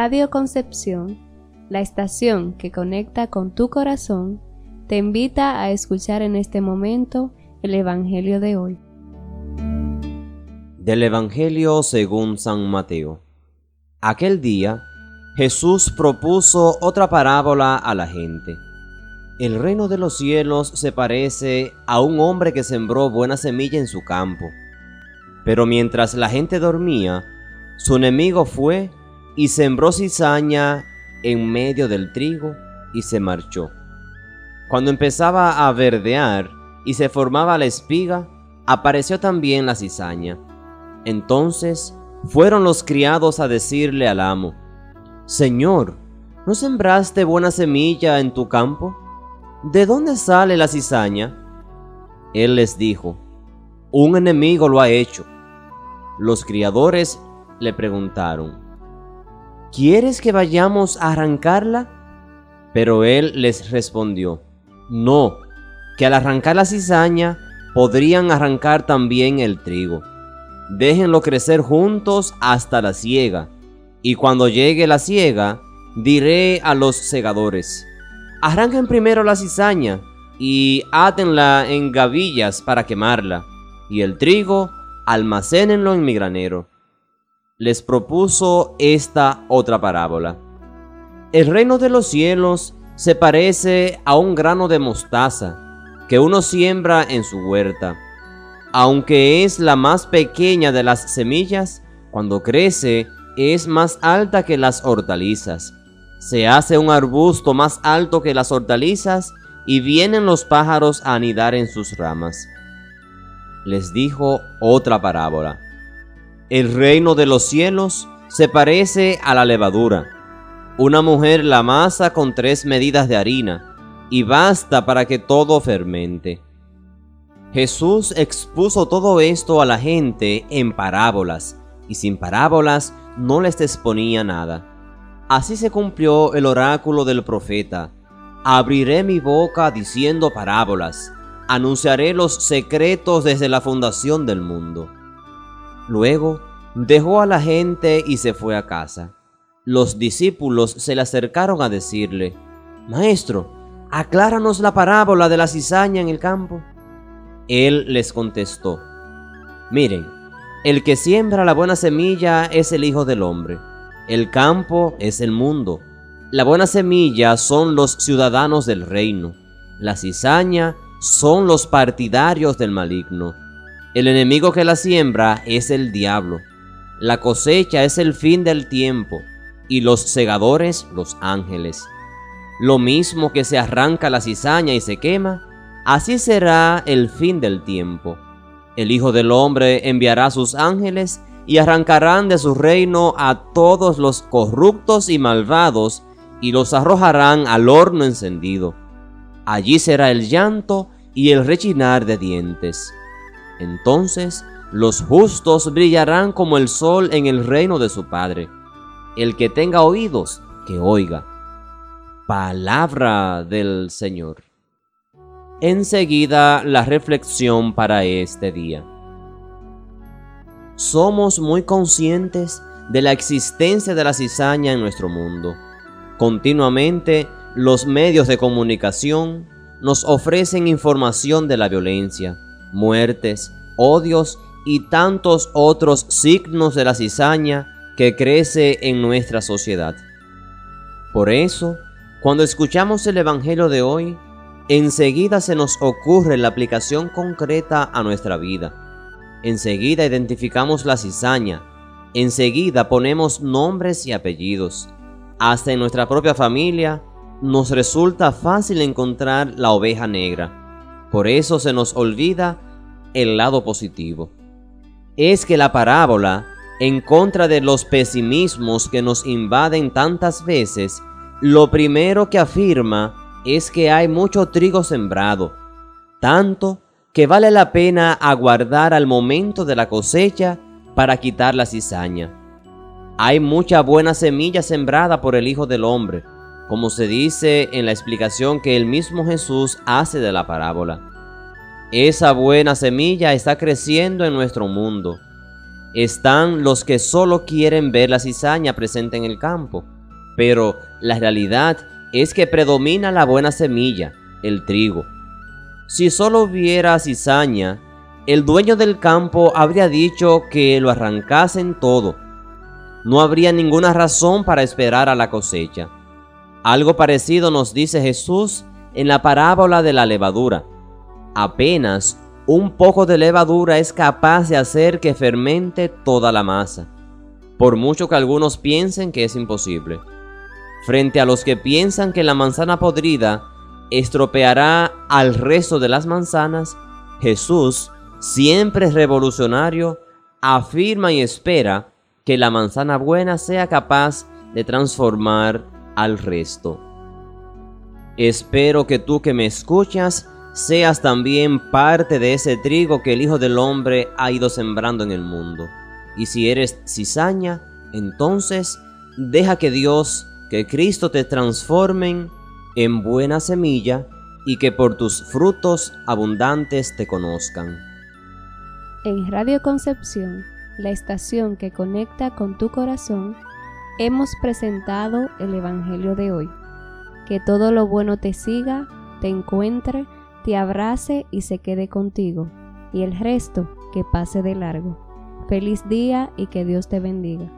Radio Concepción, la estación que conecta con tu corazón, te invita a escuchar en este momento el Evangelio de hoy. Del Evangelio según San Mateo. Aquel día, Jesús propuso otra parábola a la gente. El reino de los cielos se parece a un hombre que sembró buena semilla en su campo. Pero mientras la gente dormía, su enemigo fue y sembró cizaña en medio del trigo y se marchó. Cuando empezaba a verdear y se formaba la espiga, apareció también la cizaña. Entonces fueron los criados a decirle al amo, Señor, ¿no sembraste buena semilla en tu campo? ¿De dónde sale la cizaña? Él les dijo, Un enemigo lo ha hecho. Los criadores le preguntaron, ¿Quieres que vayamos a arrancarla? Pero él les respondió, No, que al arrancar la cizaña podrían arrancar también el trigo. Déjenlo crecer juntos hasta la siega, y cuando llegue la siega, diré a los segadores, arranquen primero la cizaña y átenla en gavillas para quemarla, y el trigo almacénenlo en mi granero les propuso esta otra parábola. El reino de los cielos se parece a un grano de mostaza que uno siembra en su huerta. Aunque es la más pequeña de las semillas, cuando crece es más alta que las hortalizas. Se hace un arbusto más alto que las hortalizas y vienen los pájaros a anidar en sus ramas. Les dijo otra parábola. El reino de los cielos se parece a la levadura. Una mujer la masa con tres medidas de harina y basta para que todo fermente. Jesús expuso todo esto a la gente en parábolas y sin parábolas no les exponía nada. Así se cumplió el oráculo del profeta. Abriré mi boca diciendo parábolas, anunciaré los secretos desde la fundación del mundo. Luego dejó a la gente y se fue a casa. Los discípulos se le acercaron a decirle, Maestro, acláranos la parábola de la cizaña en el campo. Él les contestó, Miren, el que siembra la buena semilla es el Hijo del Hombre. El campo es el mundo. La buena semilla son los ciudadanos del reino. La cizaña son los partidarios del maligno. El enemigo que la siembra es el diablo. La cosecha es el fin del tiempo y los segadores los ángeles. Lo mismo que se arranca la cizaña y se quema, así será el fin del tiempo. El Hijo del Hombre enviará sus ángeles y arrancarán de su reino a todos los corruptos y malvados y los arrojarán al horno encendido. Allí será el llanto y el rechinar de dientes. Entonces los justos brillarán como el sol en el reino de su Padre. El que tenga oídos, que oiga. Palabra del Señor. Enseguida la reflexión para este día. Somos muy conscientes de la existencia de la cizaña en nuestro mundo. Continuamente los medios de comunicación nos ofrecen información de la violencia, muertes, odios y tantos otros signos de la cizaña que crece en nuestra sociedad. Por eso, cuando escuchamos el Evangelio de hoy, enseguida se nos ocurre la aplicación concreta a nuestra vida. Enseguida identificamos la cizaña, enseguida ponemos nombres y apellidos. Hasta en nuestra propia familia nos resulta fácil encontrar la oveja negra. Por eso se nos olvida el lado positivo. Es que la parábola, en contra de los pesimismos que nos invaden tantas veces, lo primero que afirma es que hay mucho trigo sembrado, tanto que vale la pena aguardar al momento de la cosecha para quitar la cizaña. Hay mucha buena semilla sembrada por el Hijo del Hombre, como se dice en la explicación que el mismo Jesús hace de la parábola. Esa buena semilla está creciendo en nuestro mundo. Están los que solo quieren ver la cizaña presente en el campo, pero la realidad es que predomina la buena semilla, el trigo. Si solo hubiera cizaña, el dueño del campo habría dicho que lo arrancasen todo. No habría ninguna razón para esperar a la cosecha. Algo parecido nos dice Jesús en la parábola de la levadura. Apenas un poco de levadura es capaz de hacer que fermente toda la masa, por mucho que algunos piensen que es imposible. Frente a los que piensan que la manzana podrida estropeará al resto de las manzanas, Jesús siempre revolucionario, afirma y espera que la manzana buena sea capaz de transformar al resto. Espero que tú que me escuchas seas también parte de ese trigo que el Hijo del Hombre ha ido sembrando en el mundo. Y si eres cizaña, entonces deja que Dios, que Cristo te transformen en buena semilla y que por tus frutos abundantes te conozcan. En Radio Concepción, la estación que conecta con tu corazón, hemos presentado el Evangelio de hoy. Que todo lo bueno te siga, te encuentre, te abrace y se quede contigo, y el resto que pase de largo. Feliz día y que Dios te bendiga.